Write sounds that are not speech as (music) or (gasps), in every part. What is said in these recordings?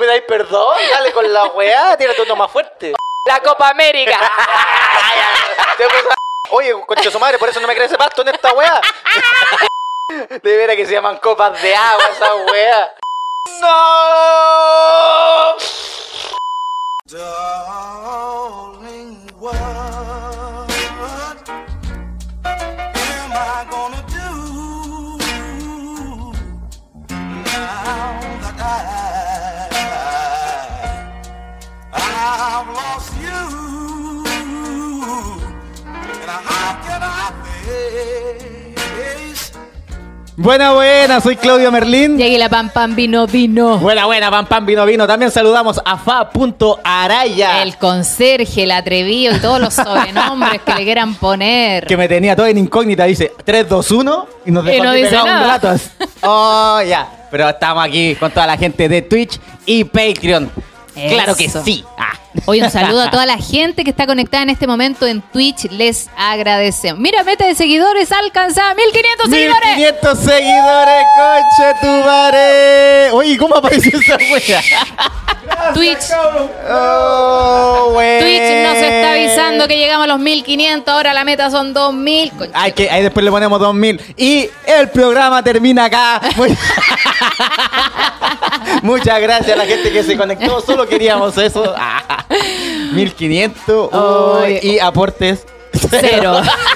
pidáis perdón, dale con la weá, tírate uno más fuerte. La Copa América. Te Oye, concha su madre, por eso no me crece pasto en esta weá. De veras que se llaman copas de agua esa weá. ¡No! Darling, what am I gonna do now that I, I've lost you? And how can I face Buena, buena, soy Claudio Merlín. Llegué la pam pam vino vino. Buena, buena, pam, pam, vino, vino. También saludamos a fa.araya. El conserje, el atrevido y todos los sobrenombres que le quieran poner. Que me tenía todo en incógnita. Dice 3, 2, 1. Y nos Y dejó no dice un nada. rato. Oh, ya. Pero estamos aquí con toda la gente de Twitch y Patreon. Claro que sí. Ah. Hoy un saludo a (laughs) toda la gente que está conectada en este momento en Twitch. Les agradecemos. Mira, meta de seguidores alcanzada 1500 seguidores. 1500 seguidores, coche tu madre. Oye, ¿cómo apareció esa wea? (laughs) Twitch, Oh, wea. Twitch nos está avisando que llegamos a los 1500. Ahora la meta son 2000. Concha. Ay, que ahí después le ponemos 2000. Y el programa termina acá. Muy- (laughs) Muchas gracias a la gente que se conectó. Solo queríamos eso. Ah, 1500. uy, Ay. y aportes. Cero. the (laughs)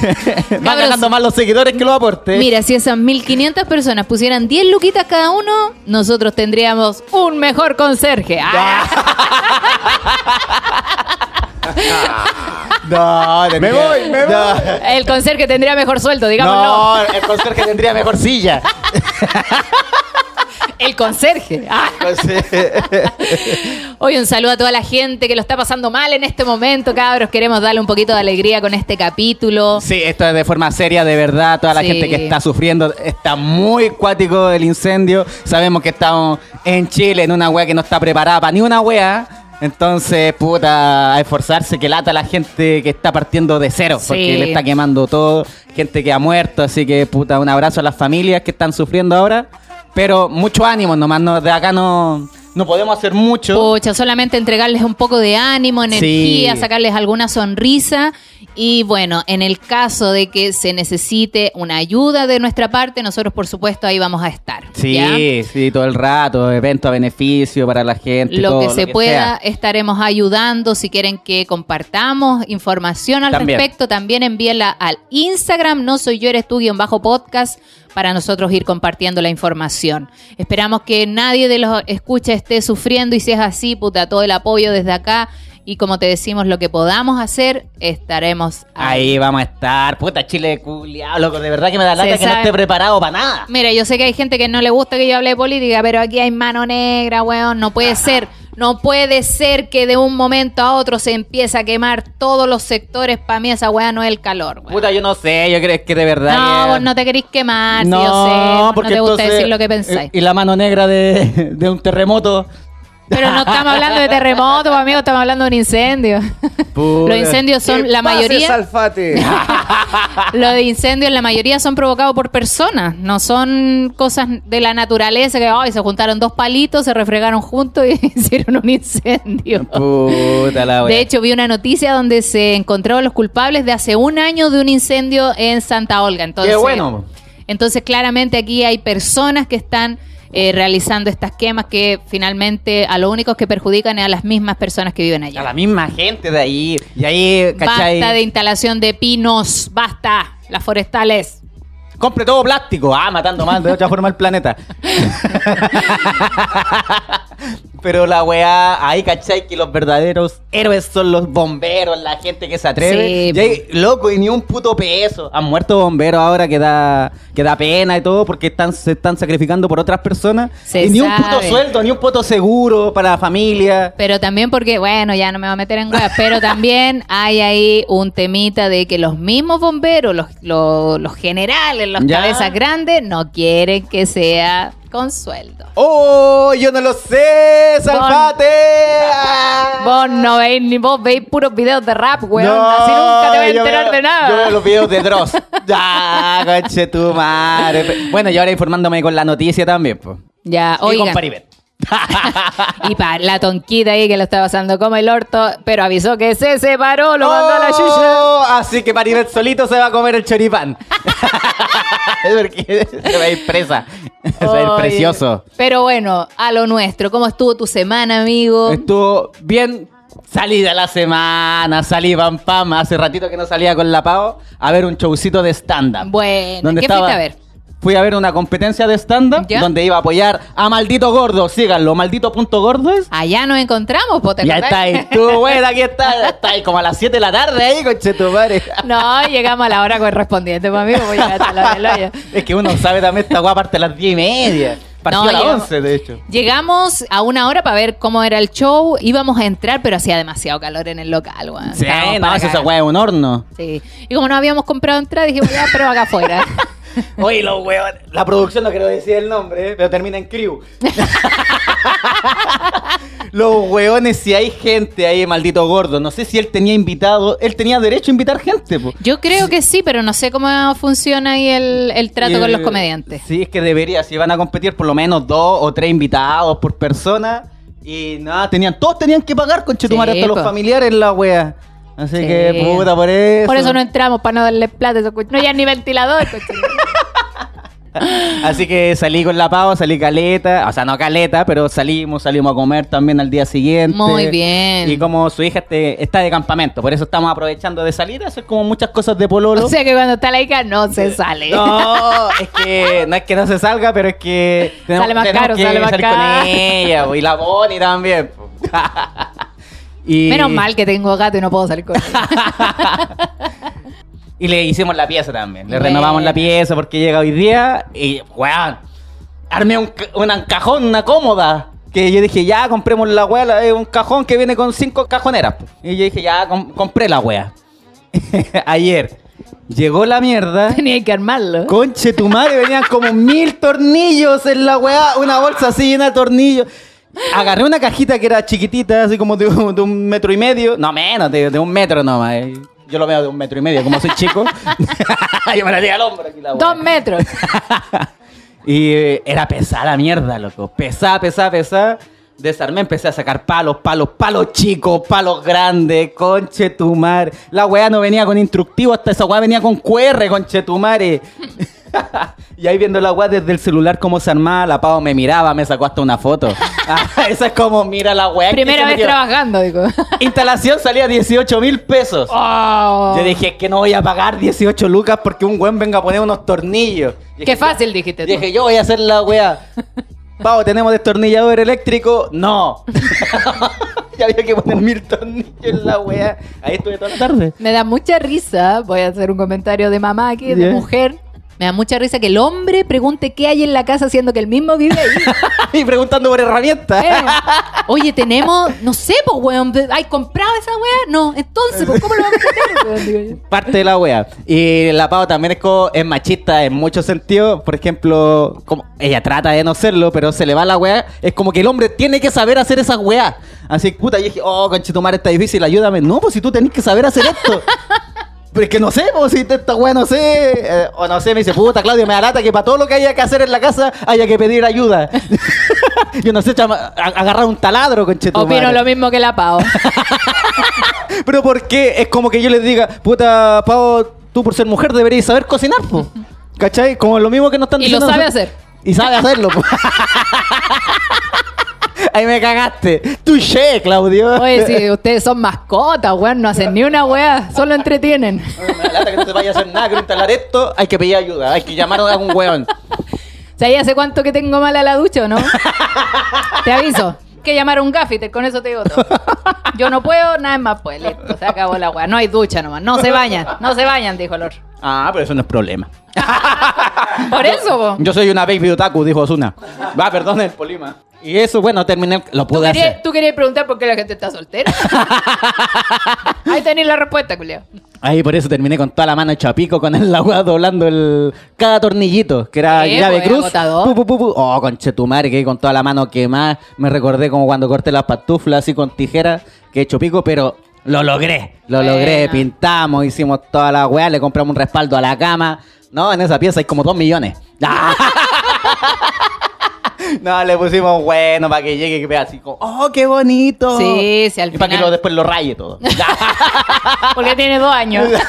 (laughs) Van ganando más los seguidores que los aportes. Mira, si esas 1500 personas pusieran 10 luquitas cada uno, nosotros tendríamos un mejor conserje. Ah, (laughs) No, Me voy, me no. el conserje tendría mejor sueldo, digámoslo. No, el conserje tendría mejor silla. (laughs) El conserje. (laughs) Ah. Hoy un saludo a toda la gente que lo está pasando mal en este momento, cabros. Queremos darle un poquito de alegría con este capítulo. Sí, esto es de forma seria, de verdad. Toda la Sí. gente que está sufriendo está muy cuático el incendio. Sabemos que estamos en Chile, en una wea que no está preparada para ni una wea. Entonces, puta, a esforzarse, que lata la gente que está partiendo de cero, Sí. porque le está quemando todo, gente que ha muerto, así que, puta, un abrazo a las familias que están sufriendo ahora. Pero mucho ánimo, nomás no, de acá no, no podemos hacer mucho. Pucha, solamente entregarles un poco de ánimo, energía, Sí. sacarles alguna sonrisa. Y bueno, en el caso de que se necesite una ayuda de nuestra parte, nosotros por supuesto ahí vamos a estar. Sí, ¿ya? sí, todo el rato, evento a beneficio para la gente. Lo todo que se pueda, sea. estaremos ayudando. Si quieren que compartamos información al También. respecto, también envíenla al Instagram, no soy yo, eres tú, guion bajo podcast, para nosotros ir compartiendo la información. Esperamos que nadie de los escucha esté sufriendo y si es así, puta, todo el apoyo desde acá. Y como te decimos, lo que podamos hacer, estaremos ahí. Ahí vamos a estar. Puta, Chile culiao, loco. De verdad que me da Se lata que no esté preparado para nada. Mira, yo sé que hay gente que no le gusta que yo hable de política, pero aquí hay mano negra, weón. No puede ser. No puede ser que de un momento a otro se empiece a quemar todos los sectores. Para mí esa weá no es el calor, weón. Puta, yo no sé. Yo creo que de verdad. No, vos no te querís quemar, si yo sé. vos No te gusta entonces- decir lo que pensáis. Y la mano negra de, (laughs) de un terremoto. Pero no estamos hablando de terremotos, amigo, estamos hablando de un incendio. Los incendios son, la mayoría... Salfate. (laughs) Los incendios, la mayoría son provocados por personas, no son cosas de la naturaleza que ay, se juntaron dos palitos, se refregaron juntos y (laughs) hicieron un incendio. Puta la. De hecho, vi una noticia donde se encontraron los culpables de hace un año de un incendio en Santa Olga. Entonces, Qué bueno. Entonces, claramente aquí hay personas que están eh, realizando estas quemas que finalmente a lo único que perjudican es a las mismas personas que viven allá. A la misma gente de ahí. Y ahí, ¿cachai? Basta de instalación de pinos, basta, las forestales. Compre todo plástico. Ah, matando más de otra forma el planeta. (laughs) Pero la weá, ahí cachai que los verdaderos héroes son los bomberos, la gente que se atreve. Sí, y ahí, loco, y ni un puto peso. Han muerto bomberos ahora que da, que da pena y todo porque están, se están sacrificando por otras personas. Se y ni un puto sueldo, ni un puto seguro para la familia. Pero también porque, bueno, ya no me voy a meter en huevas, pero también hay ahí un temita de que los mismos bomberos, los, los, los generales, los Ya. cabezas grandes, no quieren que sea Con sueldo. ¡Oh! Yo no lo sé, Salvate. Vos no veis ni vos veis puros videos de rap, weón. Así nunca te voy a enterar veo- de nada. Yo veo los videos de Dross. ya, coche tu madre. Bueno, y ahora informándome con la noticia también, pues. Ya, Y con. Paribet. (laughs) Y para la tonquita ahí que lo está pasando como el orto, pero avisó que se separó, lo mandó a la chucha. Oh, Así que Paribet solito se va a comer el choripán. (laughs) Porque (laughs) se va a ir presa. Se va a ir precioso. Pero bueno, a lo nuestro. ¿Cómo estuvo tu semana, amigo? Estuvo bien salida la semana, salí pam pam. Hace ratito que no salía con la Pau a ver un showcito de stand-up. Bueno, ¿qué estaba- fuiste a ver? Fui a ver una competencia de stand-up ¿Ya? donde iba a apoyar a Maldito Gordo. Síganlo, Maldito Punto Gordo es. Allá nos encontramos, po, ¿te Ya está ahí, tú, (laughs) bueno, aquí está. Está ahí como a las 7 de la tarde ahí, conche tu madre. No, llegamos a la hora correspondiente, pues amigo, voy a la hora. Es que uno sabe también esta guapa parte a las 10 y media. Partió No, a las llegamos- 11, de hecho. Llegamos a una hora para ver cómo era el show. Íbamos a entrar, pero hacía demasiado calor en el local, weón. Sí, Estábamos no, weá es un horno. Sí. Y como no habíamos comprado entrada, dijimos, ya, pero acá afuera. (laughs) (laughs) Oye, los huevones. La producción no quiero decir el nombre, eh, pero termina en crew. (laughs) los huevones, si hay gente ahí, maldito gordo. No sé si él tenía invitado. Él tenía derecho a invitar gente, po. Yo creo que sí, pero no sé cómo funciona ahí el, el trato con los eh, comediantes. Sí, es que debería. Si van a competir, por lo menos dos o tres invitados por persona. Y nada, tenían, todos tenían que pagar con Chetumare, Sí, hasta los familiares la wea. Así Sí. que, puta, por eso. Por eso no entramos, para no darle plata. No hay ni ventilador. coche. (laughs) Así que salí con la pava, salí caleta, o sea, no caleta, pero salimos, salimos a comer también al día siguiente. Muy bien. Y como su hija este- está de campamento, por eso estamos aprovechando de salir a hacer como muchas cosas de pololo. O sea que cuando está la hija no se sale. No, es que no es que no se salga, pero es que (laughs) Sale más tenemos caro, que sale más salir caro. con ella, y la Bonnie también. (laughs) y, Menos mal que tengo gato y no puedo salir con él. Y le hicimos la pieza también. Le renovamos la pieza porque llega hoy día y, weón, armé un, un cajón, una cómoda. Que yo dije, ya, compremos la weá, es un cajón que viene con cinco cajoneras. po. Y yo dije, ya, com- compré la weá. (laughs) Ayer llegó la mierda. Tenía que armarlo. Conche tu madre, venían como (laughs) mil tornillos en la weá, una bolsa así llena de tornillos. Agarré una cajita que era chiquitita, así como de, un- de un metro y medio. No menos, de, de un metro nomás. eh. Yo lo veo de un metro y medio, como soy chico. (laughs) Yo me la di al hombro aquí la. Dos metros. (laughs) Y eh, era pesada la mierda, loco. Pesada, pesada, pesada. Desarmé, empecé a sacar palos, palos, palos chicos, palos grandes, conche tu madre. La weá no venía con instructivo, hasta esa weá venía con QR, conche tu madre. (laughs) (laughs) y ahí viendo la weá desde el celular cómo se armaba, la pavo me miraba, me sacó hasta una foto. (laughs) Ah, (laughs) esa es como, mira la weá. Primera vez trabajando, digo. Instalación salía 18 mil pesos. Oh. Yo dije, es que no voy a pagar 18 lucas porque un weón venga a poner unos tornillos. Qué dije, fácil dijiste tú. Dije, yo voy a hacer la weá. Pavo, ¿tenemos destornillador eléctrico? No. ya había que poner mil tornillos en la weá. Ahí estuve toda la tarde. Me da mucha risa, voy a hacer un comentario de mamá aquí, de mujer. Me da mucha risa que el hombre pregunte qué hay en la casa siendo que él mismo vive ahí. (laughs) y preguntando por herramientas. Eh, Oye, tenemos, no sé, pues, weón, ¿hay comprado esa weá? No, entonces, pues, ¿cómo lo vamos a weón? Yo. Parte de la wea. Y la Pau también es, co- es machista en muchos sentidos. Por ejemplo, como ella trata de no serlo, pero se le va la wea. Es como que el hombre tiene que saber hacer esas weas. Así puta, yo dije, oh, conchetumare, está difícil, ayúdame. No, pues si tú tenés que saber hacer esto. (laughs) Pero es que no sé, pues si esta wea no sé. eh, o no sé, me dice, puta, Claudio, me da lata que para todo lo que haya que hacer en la casa haya que pedir ayuda. (laughs) yo no sé, chama- a- agarrar un taladro, conchetumare. Opino lo mismo que la Pau. (laughs) Pero ¿por qué? Es como que yo les diga, puta, Pau, tú por ser mujer deberías saber cocinar, po. (laughs) ¿Cachai? Como lo mismo que nos están Y lo diciendo. sabe hacer. Y sabe hacerlo, po. Ahí me cagaste. Touché, Claudio. Oye, si ustedes son mascotas, weón, no hacen ni una weá, solo entretienen. Me da lata que no te vaya a hacer nada, quiero instalar esto. Hay que pedir ayuda, hay que llamar a un weón. ¿Sabías hace cuánto que tengo mala la ducha o no? Te aviso. Que llamar a un gaffiter, con eso te digo todo. Yo no puedo, nada más pues, listo, se acabó la weá. No hay ducha nomás, no se bañan, no se bañan, dijo el otro. Ah, pero eso no es problema. (laughs) Por eso, po. Yo soy una baby otaku, dijo Osuna. Va, perdón el polima. Y eso, bueno, terminé, lo ¿Tú pude hacer. tú querías preguntar por qué la gente está soltera? (laughs) Ahí tenéis la respuesta, Julio. Ahí por eso terminé con toda la mano hecha pico con el agua doblando el cada tornillito, que era llave pues, cruz. Pu, pu, pu. Oh, conchetumare, que con toda la mano quemada. Me recordé como cuando corté las pantuflas así con tijera, que he hecho pico, pero lo logré. Lo logré, pintamos, hicimos toda la weá, le compramos un respaldo a la cama. No, en esa pieza hay como dos millones. (laughs) (laughs) No, le pusimos bueno para que llegue y que vea así como, oh, qué bonito. Sí, sí, al Y para que lo, después lo raye todo. (laughs) Porque tiene dos años. (laughs)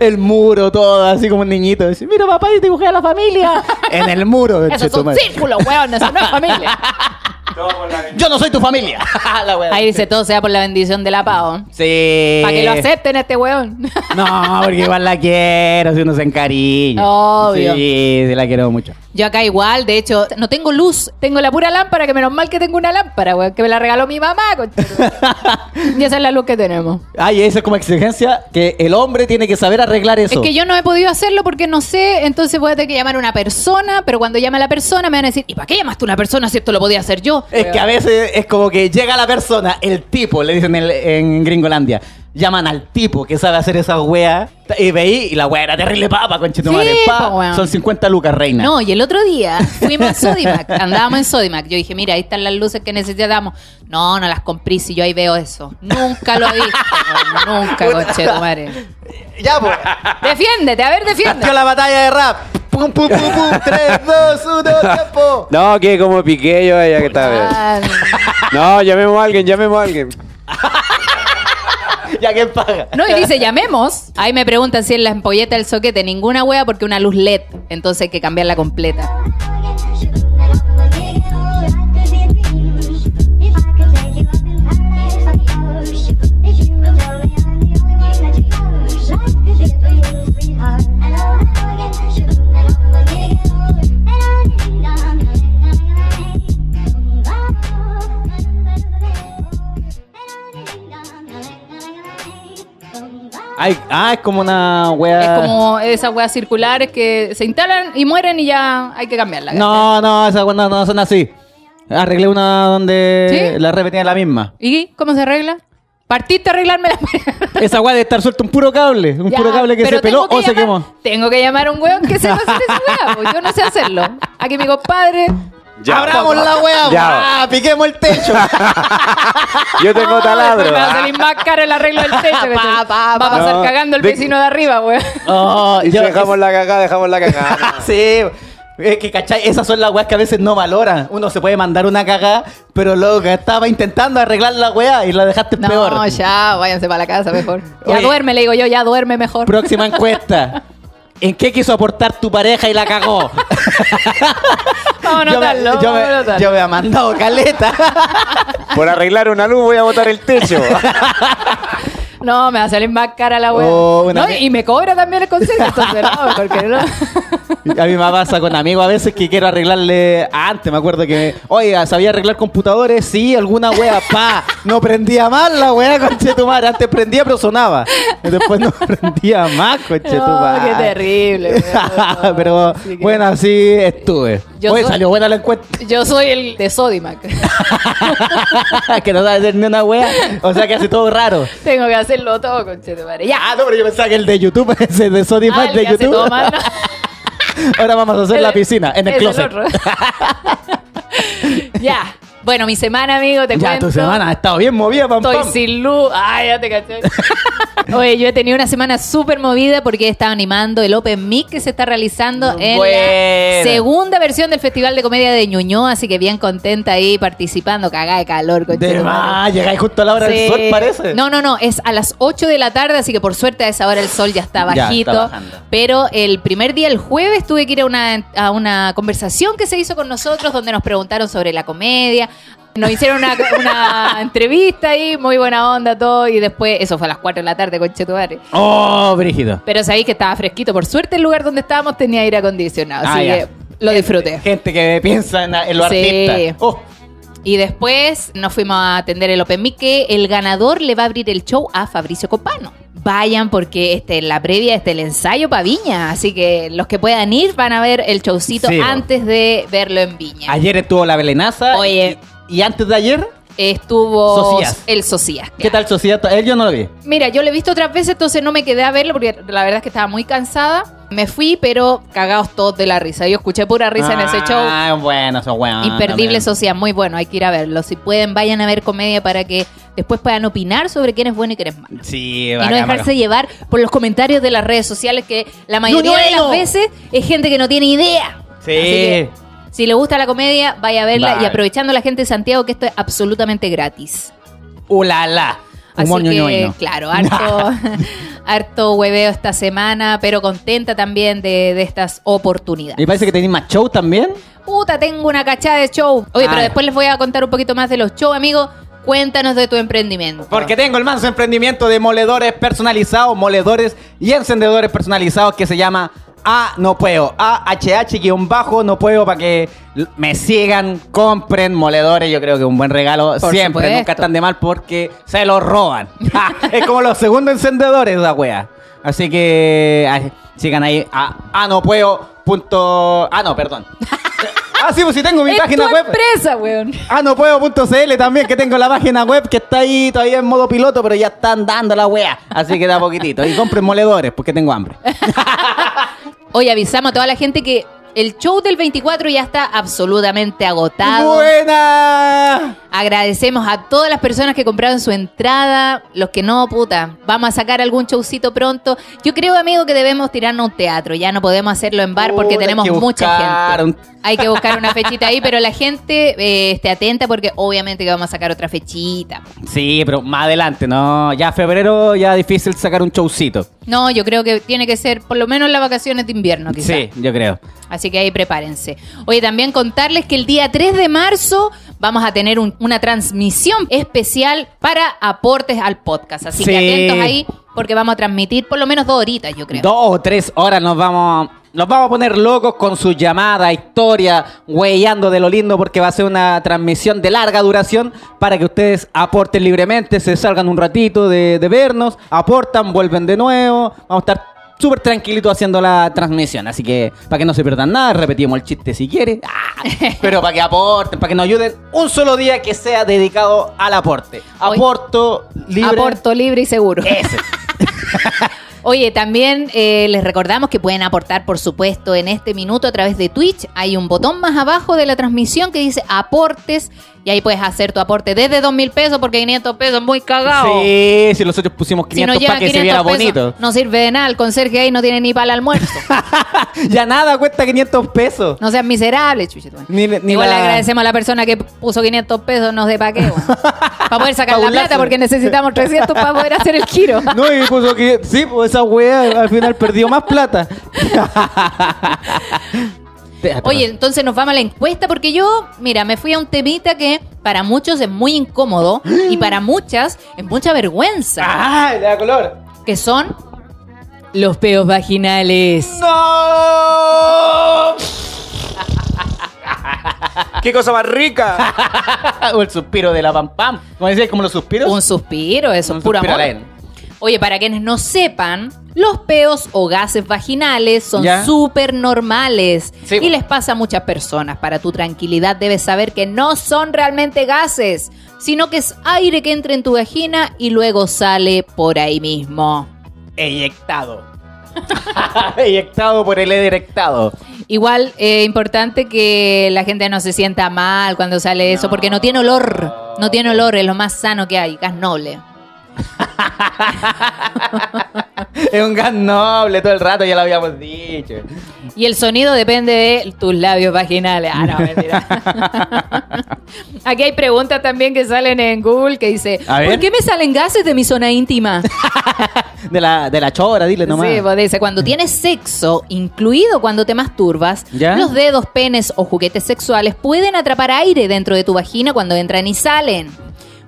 el muro, todo, así como un niñito. Dice, mira papá, yo dibujé a la familia. en el muro. (laughs) Esos son conchetumare. círculos, weón. Eso no es familia. Yo no soy tu familia. La. Ahí dice todo sea por la bendición de la pavo. Sí. Para que lo acepten este weón. No, porque igual la quiero, si uno se encariña. Obvio. Sí, sí, la quiero mucho. Yo acá igual, de hecho, no tengo luz, tengo la pura lámpara, que menos mal que tengo una lámpara, weón, que me la regaló mi mamá. (laughs) Y esa es la luz que tenemos. Ay, esa es como exigencia que el hombre tiene que saber arreglar eso. Es que yo no he podido hacerlo porque no sé, entonces voy a tener que llamar a una persona, pero cuando llame a la persona me van a decir, ¿y para qué llamaste a una persona si esto lo podía hacer yo? Es que a veces es como que llega la persona, el tipo, le dicen en, en Gringolandia. Llaman al tipo que sabe hacer esa wea y veí y la wea era terrible papa, conchetumare. Sí, pa, weón. Son 50 lucas, reina. No, y el otro día fuimos a Sodimac, (laughs) andábamos en Sodimac. Yo dije, mira, ahí están las luces que necesitamos. No, no las compré si yo ahí veo eso. Nunca lo he visto, weón, (laughs) nunca, conchetumare. Ya, pues. Defiéndete, a ver, defiéndete. la batalla de rap. Pum, pum, pum, pum. 3, 2, 1, tiempo. No, que como piqué yo ella que está bien. Ah, No, llamemos a alguien, llamemos a alguien. (laughs) (laughs) ¿Ya quién paga? No, y dice, llamemos. Ahí me preguntan si es la empolleta del soquete. Ninguna wea porque una luz LED. Entonces hay que cambiarla completa. Ay, ah, es como una wea. Es como esas weas circulares que se instalan y mueren y ya hay que cambiarla. No, no, esas weas no, no son así. Arreglé una donde ¿Sí? la repetía la misma. ¿Y cómo se arregla? Partiste a arreglarme la (laughs) Esa wea de estar suelto un puro cable. Un Ya, puro cable que se peló o se quemó. Tengo que llamar a un weón que sepa hacer esa pues Yo no sé hacerlo. Aquí mi compadre. Ya. Abramos la wea. Ya. Ah, piquemos el techo. (laughs) Yo tengo taladro. Me va a salir más caro el arreglo del techo. que (laughs) Pa, se- pa, va a pasar No, cagando el de- vecino de arriba, weón. (laughs) Oh, Y si yo- dejamos la cagada, dejamos la cagada. Sí, es que, ¿cachai? Esas son las weas que a veces no valoran. Uno se puede mandar una cagada, pero luego que estaba intentando arreglar la wea y la dejaste No, peor. ya, váyanse para la casa mejor. Ya Oye. duerme, le digo yo, ya duerme mejor. Próxima encuesta. ¿En qué quiso aportar tu pareja y la cagó? (laughs) Vamos a yo, me, anotarlo, yo, vamos a me, yo me he mandado caleta. Por arreglar una luz voy a botar el techo. (laughs) No, me va a salir más cara la weá. Oh, no, y me cobra también el consejo, entonces no, (laughs) porque no. A mí me pasa con amigos a veces que quiero arreglarle. Antes me acuerdo que. Oiga, ¿sabía arreglar computadores? Sí, alguna wea, pa. No prendía mal la wea, conchetumare. Antes prendía, pero sonaba. Y después no (laughs) prendía más, conchetumare. No, qué terrible. (laughs) pero que- bueno, así estuve. Yo Oye, soy- salió buena la encuesta. Yo soy el de Sodimac. (laughs) que no sabe hacer ni una wea. O sea que hace todo raro. Tengo que hacerlo todo, conchetumare. Ya. Ah, no, pero yo pensaba que el de YouTube, (laughs) de Sony Ah, el de que hace YouTube. todo mal, ¿no? (laughs) Ahora vamos a hacer El- la piscina, en el es closet. ya. Bueno, mi semana, amigo, te ya, cuento. tu semana ha estado bien movida, pam, Estoy pam. sin luz. Ay, ya te caché. (laughs) Oye, yo he tenido una semana súper movida porque he estado animando el Open Mic que se está realizando en Buena. la segunda versión del Festival de Comedia de Ñuñoa, así que bien contenta ahí participando, cagada de calor. De conchetumare. más, llegáis justo a la hora Sí. del sol, parece. No, no, no, es a las 8 de la tarde, así que por suerte a esa hora el sol ya está Ya, bajito. está bajando. pero el primer día, el jueves, tuve que ir a una, a una conversación que se hizo con nosotros donde nos preguntaron sobre la comedia. Nos hicieron una, una (laughs) entrevista ahí, muy buena onda todo, y después, eso fue a las 4 de la tarde, con Chetuare. Oh, brígido. Pero sabéis que estaba fresquito. Por suerte el lugar donde estábamos tenía aire acondicionado, Ah, así ya. que lo disfruté. Gente que piensa en, en los Sí. artistas. Oh, Y después nos fuimos a atender el Open Mic que el ganador le va a abrir el show a Fabricio Copano. Vayan porque este, la previa este el ensayo para Viña. Así que los que puedan ir van a ver el showcito Sí, antes de verlo en Viña. Ayer estuvo la Belenaza. Oye. Y, y antes de ayer, Estuvo Socias. el Socias. ¿qué tal Sociedad? Él yo no lo vi. Mira, yo lo he visto otras veces, entonces no me quedé a verlo porque la verdad es que estaba muy cansada. Me fui, pero cagados todos de la risa. Yo escuché pura risa en ese show. Ah, bueno, son buenos. Imperdible también. Sociedad, muy bueno, hay que ir a verlo. Si pueden, vayan a ver comedia para que después puedan opinar sobre quién es bueno y quién es malo. Sí, Y no bacán, dejarse bacán. llevar por los comentarios de las redes sociales que la mayoría de las veces es gente que no tiene idea. Sí. Así que, si le gusta la comedia, vaya a verla Vale. y aprovechando la gente de Santiago que esto es absolutamente gratis. Ulala. Así que, claro, harto, (laughs) (laughs) harto hueveo esta semana, pero contenta también de, de estas oportunidades. Y parece que tenéis más show también. Puta, tengo una cachada de show. Oye, Ah. pero después les voy a contar un poquito más de los shows, amigos. Cuéntanos de tu emprendimiento. Porque tengo el manso emprendimiento de moledores personalizados, moledores y encendedores personalizados que se llama A No Puedo. AHH-bajo No Puedo para que me sigan, compren moledores. Yo creo que es un buen regalo. Por Siempre, supuesto. nunca están de mal porque se los roban. (laughs) es como los segundos encendedores, la wea. Así que sigan ahí a A No Puedo. Punto... Ah, no, perdón. (laughs) ah, sí, pues sí tengo mi es página tu web. empresa, weón. Ah, no puedo.cl también, que tengo la página web que está ahí todavía en modo piloto, pero ya están dando la wea. Así que da poquitito. Y compren moledores porque tengo hambre. (laughs) Hoy avisamos a toda la gente que el show del 24 ya está absolutamente agotado. ¡Buena! Agradecemos a todas las personas que compraron su entrada, los que no, puta. Vamos a sacar algún showcito pronto. Yo creo, amigo, que debemos tirarnos un teatro. Ya no podemos hacerlo en bar porque tenemos hay mucha gente. (laughs) Hay que buscar una fechita ahí, pero la gente eh, esté atenta porque obviamente que vamos a sacar otra fechita. Sí, pero más adelante, ¿no? Ya febrero ya difícil sacar un showcito. No, yo creo que tiene que ser por lo menos las vacaciones de invierno, quizás. Sí, yo creo. Así que ahí prepárense. Oye, también contarles que el día 3 de marzo vamos a tener un- una transmisión especial para aportes al podcast. Así que atentos ahí porque vamos a transmitir por lo menos dos horitas, yo creo. Dos o tres horas nos vamos, nos vamos a poner locos con su llamada, historia, huellando de lo lindo porque va a ser una transmisión de larga duración para que ustedes aporten libremente, se salgan un ratito de, de vernos, aportan, vuelven de nuevo, vamos a estar súper tranquilitos haciendo la transmisión, así que para que no se pierdan nada, repetimos el chiste si quiere, Ah, (laughs) pero para que aporten, para que nos ayuden un solo día que sea dedicado al aporte. Aporto libre. Aporto libre y seguro. Ese. (laughs) Oye, también eh, les recordamos que pueden aportar, por supuesto, en este minuto a través de Twitch. Hay un botón más abajo de la transmisión que dice aportes y ahí puedes hacer tu aporte desde dos mil pesos porque 500 pesos es muy cagado. Sí, si nosotros pusimos Si no 500 llegan para que se 500 viera bonito. no sirve de nada. El conserje ahí no tiene ni para el almuerzo. (laughs) ya nada cuesta 500 pesos. No seas miserable, chuchito. Ni- ni Igual la- le agradecemos a la persona que puso 500 pesos, no sé para qué. weón. para poder sacar la plata porque necesitamos 300 para poder hacer el giro. (laughs) No, y puso que sí, pues esa wea al final perdió más plata. (laughs) Oye, entonces nos vamos a la encuesta porque yo, mira, me fui a un temita que para muchos es muy incómodo y (gasps) para muchas es mucha vergüenza, ¡Ah! Le da color. que son los peos vaginales. ¡No! (laughs) ¡Qué cosa más rica! (laughs) o el suspiro de la pam pam. Como decías, como los suspiros. Un suspiro, eso Un puro suspiro amor. Oye, para quienes no sepan, los peos o gases vaginales son súper normales Sí. y les pasa a muchas personas. Para tu tranquilidad debes saber que no son realmente gases, sino que es aire que entra en tu vagina y luego sale por ahí mismo. Eyectado. (laughs) Eyectado por el ederectado. Igual es importante que la gente no se sienta mal cuando sale eso, porque no tiene olor. No tiene olor, es lo más sano que hay, gas noble. (laughs) (laughs) es un gas noble todo el rato, ya lo habíamos dicho. Y el sonido depende de tus labios vaginales. Ah, no, (laughs) mentira. Aquí hay preguntas también que salen en Google que dice. ¿por qué me salen gases de mi zona íntima? (laughs) De la, de la chora, dile nomás. Sí, pues dice, cuando tienes sexo, incluido cuando te masturbas, ¿Ya? los dedos, penes o juguetes sexuales pueden atrapar aire dentro de tu vagina cuando entran y salen.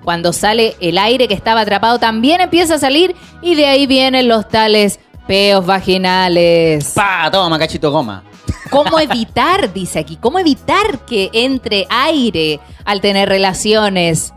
Cuando sale el aire que estaba atrapado también empieza a salir y de ahí vienen los tales peos vaginales. Pa, toma, cachito goma. ¿Cómo (laughs) evitar, dice aquí, cómo evitar que entre aire al tener relaciones?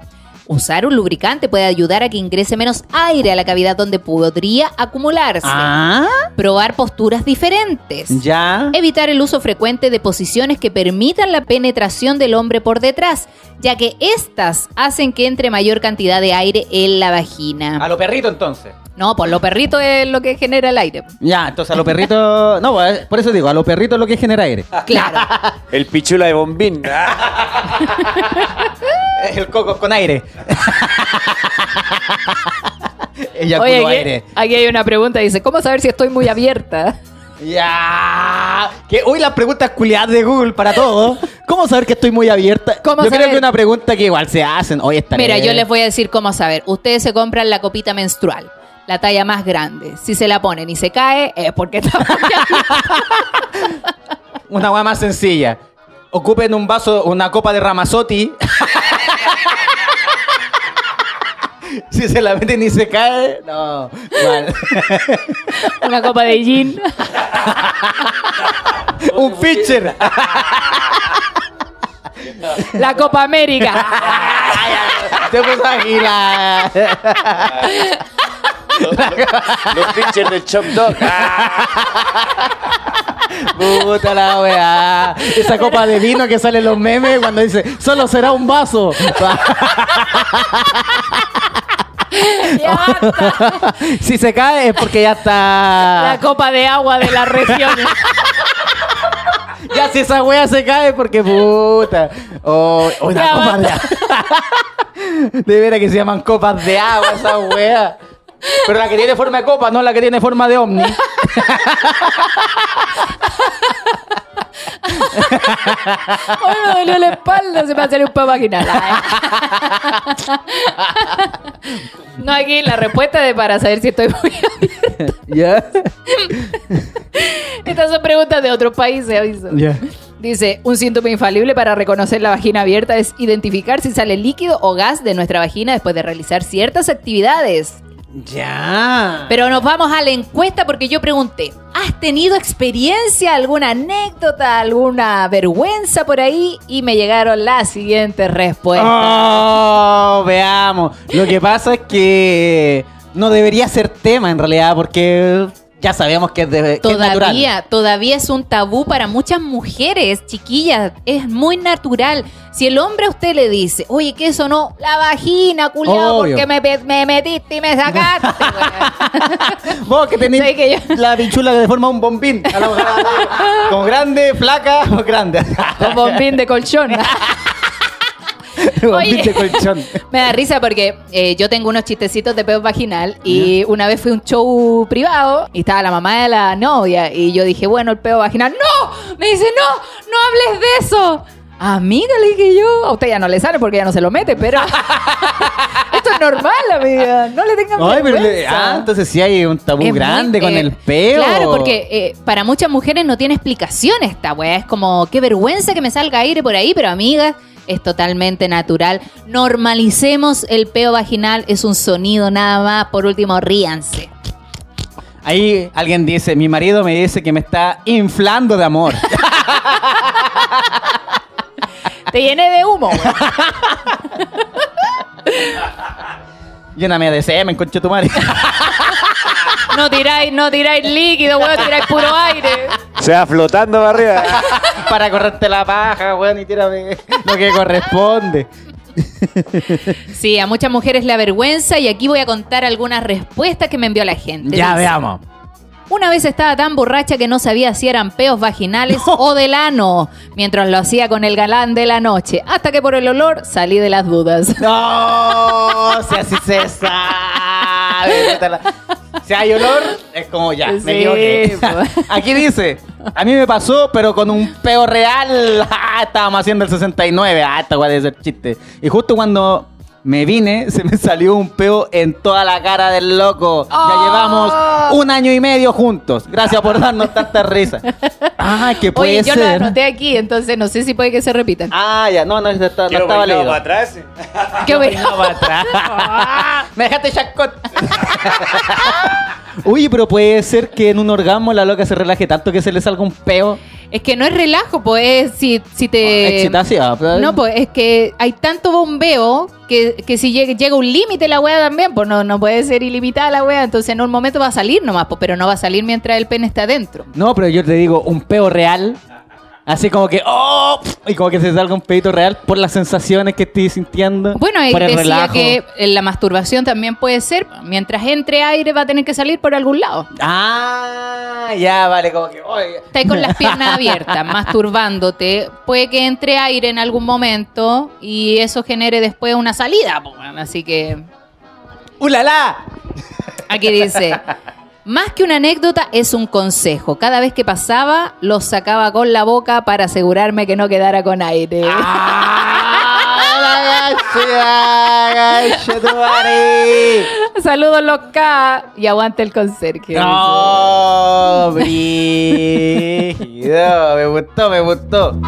Usar un lubricante puede ayudar a que ingrese menos aire a la cavidad donde podría acumularse. Ah, Probar posturas diferentes. ya. Evitar el uso frecuente de posiciones que permitan la penetración del hombre por detrás, ya que estas hacen que entre mayor cantidad de aire en la vagina. A lo perrito entonces. No, pues lo perrito es lo que genera el aire. Ya, entonces a los perritos. No, pues, por eso digo, a los perritos es lo que genera aire. Claro. (laughs) El pichula de bombín. (laughs) (laughs) El coco con aire. (laughs) Ella Oye, aquí, aire. aquí hay una pregunta, dice, ¿cómo saber si estoy muy abierta? Ya. Que hoy las preguntas culiadas de Google para todo. ¿Cómo saber que estoy muy abierta? ¿Cómo Yo creo que una pregunta que igual se hacen. Hoy está Mira, yo les voy a decir cómo saber. Ustedes se compran la copita menstrual, la talla más grande. Si se la ponen y se cae, es porque está. (laughs) Una hueá más sencilla. Ocupen un vaso, una copa de Ramazotti. Si se la meten y se cae, no. Mal. Una copa de gin. (laughs) un pitcher. La Copa América. Te puso aquí (laughs) la... (laughs) Los pitchers del Chop Dog. Puta la weá. Esa copa de vino que sale en los memes cuando dice, solo será un vaso. (laughs) Si se cae es porque ya La está. copa de agua de las regiones. Ya si esa wea se cae es porque puta. Oh, oh, una Ya copa de basta. De veras que se llaman copas de agua esa wea. Pero la que tiene forma de copa, no la que tiene forma de ovni. Hoy me dolió la espalda, se me hace un pedo vaginal. No, aquí la respuesta de para saber si estoy muy abierta. Ya. Estas son preguntas de otros países, aviso. Ya. Dice, un síntoma infalible para reconocer la vagina abierta es identificar si sale líquido o gas de nuestra vagina después de realizar ciertas actividades. Ya. Pero nos vamos a la encuesta porque yo pregunté, ¿has tenido experiencia, alguna anécdota, alguna vergüenza por ahí? Y me llegaron las siguientes respuestas. Oh, veamos. Lo que pasa es que no debería ser tema en realidad porque ya sabemos que es, de, que es natural. Todavía, todavía es un tabú para muchas mujeres, chiquillas. Es muy natural. Si el hombre a usted le dice, oye, ¿qué eso no? La vagina, culiado, Obvio. porque me, me metiste y me sacaste. (laughs) weón". (laughs) Vos que tenés que yo- la pichula que deforma un bombín. A la mujer, (laughs) Como grande, flaca grande. Con bombín de colchón. (laughs) Oye. colchón. (laughs) Me da risa porque eh, yo tengo unos chistecitos de peo vaginal y una vez fui a un show privado y estaba la mamá de la novia y yo dije, bueno, el peo vaginal. ¡No! Me dice, no, no hables de eso. Amiga, le dije yo. A usted ya no le sale porque ya no se lo mete, pero (laughs) esto es normal, amiga. No le tengan Ay, pero le- ah, entonces sí hay un tabú Es muy- grande con eh, el peo. Claro, porque eh, para muchas mujeres no tiene explicación esta weá. Es como, qué vergüenza que me salga aire por ahí, pero amigas, es totalmente natural. Normalicemos el peo vaginal, es un sonido nada más. Por último, ríanse. Ahí alguien dice, mi marido me dice que me está inflando de amor. (laughs) Te llené de humo. Lléname (laughs) de semen, concha tu madre. (laughs) No tiráis, no tiráis líquido, weón, tiráis puro aire. Se va flotando para arriba. (laughs) Para correrte la paja, weón, y tírame lo que corresponde. Sí, a muchas mujeres le avergüenza y aquí voy a contar algunas respuestas que me envió la gente. Ya Dice, veamos. Una vez estaba tan borracha que no sabía si eran peos vaginales o del ano, mientras lo hacía con el galán de la noche, hasta que por el olor salí de las dudas. No, si así se sabe. Si hay olor, es como ya, Sí, me equivoqué. pues. Aquí dice, a mí me pasó, pero con un peo real. (laughs) Ah, Estábamos haciendo el 69. Ah, esta weá debe ser chiste. Y justo cuando me vine, se me salió un peo en toda la cara del loco. Ya Oh. llevamos un año y medio juntos. Gracias por darnos tanta risa. Ah, que puede Oye, yo lo ser. anoté aquí, entonces no sé si puede que se repitan. Ah, ya, no, no, no, está- no estaba leído. para atrás. (laughs) ¿Qué para atrás. (laughs) Me dejaste chacot. (laughs) Uy, pero puede ser que en un orgasmo la loca se relaje tanto que se le salga un peo. Es que no es relajo, pues es si, si te... Excitación. pero- No, pues es que hay tanto bombeo que, que si llega, llega un límite la weá también, pues no, no puede ser ilimitada la weá, entonces en un momento va a salir nomás, pues, pero no va a salir mientras el pene está adentro. No, pero yo te digo, un peo real. Así como que, ¡oh! Y como que se salga un pedito real por las sensaciones que estoy sintiendo. Bueno, ahí por el decía relajo. que en la masturbación también puede ser, mientras entre aire va a tener que salir por algún lado. Ah, ya, vale, como que, oye. Estás con las piernas (laughs) abiertas, masturbándote, puede que entre aire en algún momento y eso genere después una salida. Así que ¡Ulala! aquí dice, (laughs) más que una anécdota es un consejo. Cada vez que pasaba, lo sacaba con la boca para asegurarme que no quedara con aire. (laughs) Saludos los K y aguante el conserje. No, brígido. Me gustó, me gustó.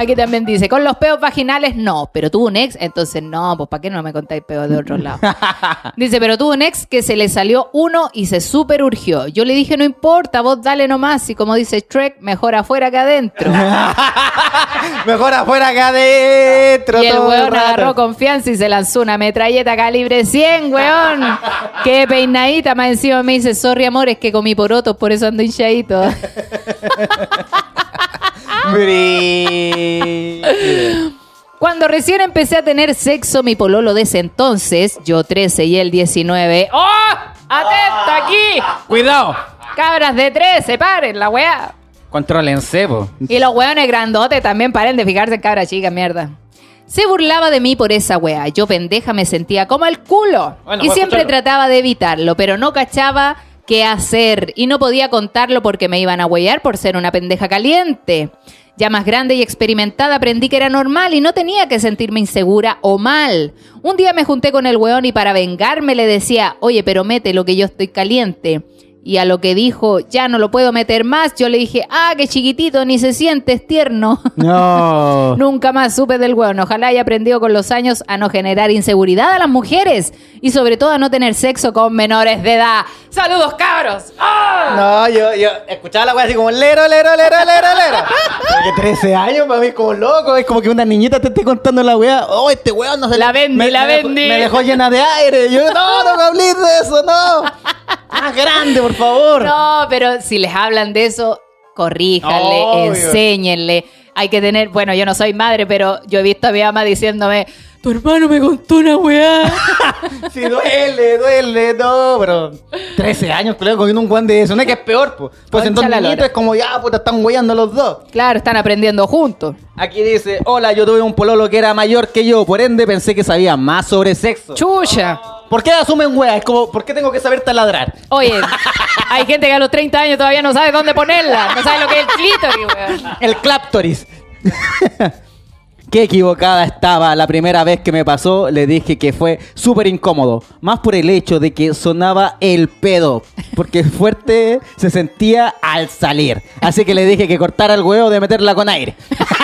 Aquí también dice, con los peos vaginales no, pero tuvo un ex, entonces no, pues ¿para qué no me contáis peos de otro lado? (laughs) dice, pero tuvo un ex que se le salió uno y se super urgió. Yo le dije, no importa, vos dale nomás, y como dice Shrek, mejor afuera que adentro. (laughs) Mejor afuera que adentro. y el weón agarró confianza y se lanzó una metralleta calibre 100, weón. (laughs) Qué peinadita, más encima me dice, sorry amor, es que comí porotos, por eso ando hinchadito. Brígido. Cuando recién empecé a tener sexo, mi pololo de ese entonces, yo 13 y él 19. ¡Oh! ¡Atenta aquí! Cuidado. Cabras de 13, paren la weá. Contrólense, po. Y los weones grandotes también paren de fijarse en cabra chica, mierda. Se burlaba de mí por esa weá. Yo pendeja me sentía como el culo. Bueno, y siempre escucharlo. trataba de evitarlo, pero no cachaba qué hacer. Y no podía contarlo porque me iban a huellar por ser una pendeja caliente. Ya más grande y experimentada aprendí que era normal y no tenía que sentirme insegura o mal. Un día me junté con el weón y para vengarme le decía, oye, pero mete lo que yo estoy caliente. Y a lo que dijo, ya no lo puedo meter más, yo le dije, ah, qué chiquitito, ni se siente, es tierno. No. (laughs) Nunca más supe del weón. Ojalá haya aprendido con los años a no generar inseguridad a las mujeres y sobre todo a no tener sexo con menores de edad. ¡Saludos, cabros! No, yo, yo escuchaba la weá así como lero, lero, lero, lero, lero. (laughs) Porque 13 años para mí es como loco, es como que una niñita te esté contando la weá. Oh, este weón no se La vendí, me, la me dejó- vendí. me dejó llena de aire. Yo, no, no me hables de eso, no. (laughs) Más grande, por favor. No, pero si les hablan de eso, corríjanle, Obvio. enséñenle. Hay que tener, bueno, yo no soy madre, pero yo he visto a mi mamá diciéndome, tu hermano me contó una weá. (laughs) Sí, duele, duele, no, pero 13 años, creo, cogiendo un guan de eso. No es que es peor, pues. Pues en dos Concha la niñitos lora. es como, ya, puta, están weyando los dos. claro, están aprendiendo juntos. Aquí dice, hola, yo tuve un pololo que era mayor que yo, por ende pensé que sabía más sobre sexo. Chucha. ¿Por qué asumen weá? Es como, ¿por qué tengo que saber taladrar? Oye, (laughs) hay gente que a los 30 años todavía no sabe dónde ponerla. No sabe lo que es el clítoris, weón. El claptoris. (laughs) Qué equivocada estaba la primera vez que me pasó. Le dije que fue súper incómodo. Más por el hecho de que sonaba el pedo. Porque fuerte se sentía al salir. Así que le dije que cortara el huevo de meterla con aire. (laughs)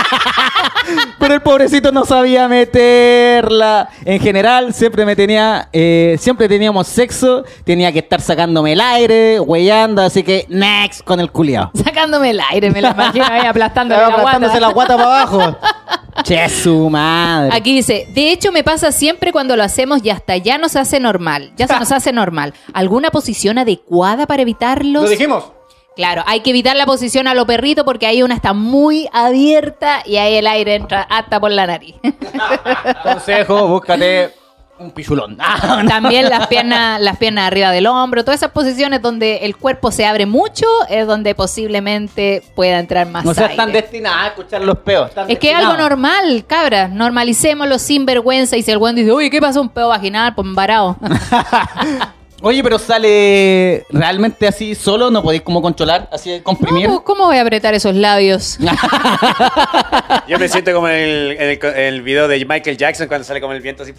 Pero el pobrecito no sabía meterla. En general, siempre me tenía. eh, siempre teníamos sexo. Tenía que estar sacándome el aire, huellando. Así que, next con el culiao. Sacándome el aire, me lo (laughs) imagino ahí la aplastándose guata. la guata para abajo. (laughs) che, su madre. Aquí dice, de hecho me pasa siempre cuando lo hacemos y hasta ya nos hace normal. Ya se nos hace normal. ¿Alguna posición adecuada para evitarlos? Lo dijimos. Claro, hay que evitar la posición a lo perrito porque ahí una está muy abierta y ahí el aire entra hasta por la nariz. (laughs) Consejo, búscate un pichulón. (laughs) Ah, no. También las piernas, las piernas arriba del hombro, todas esas posiciones donde el cuerpo se abre mucho es donde posiblemente pueda entrar más No seas aire. tan destinada a escuchar los peos. están Es que es algo normal, cabra. Normalicémoslo sin vergüenza y si el buen dice, uy, ¿qué pasó? Un peo vaginal, pues embarado. (laughs) Oye, pero sale realmente así solo, no podéis como controlar, así comprimir. ¿Cómo, cómo voy a apretar esos labios? (laughs) Yo me siento como en el, en el, en el video de Michael Jackson cuando sale como el viento así.